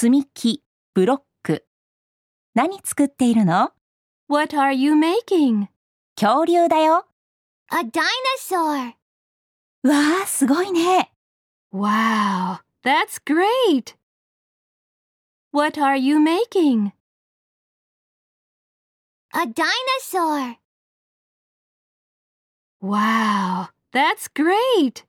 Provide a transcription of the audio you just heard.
積み木、ブロック。何作っているの What are you making? 恐竜だよ。A dinosaur. わあ、すごいね。Wow, that's great. What are you making? A dinosaur. Wow, that's great.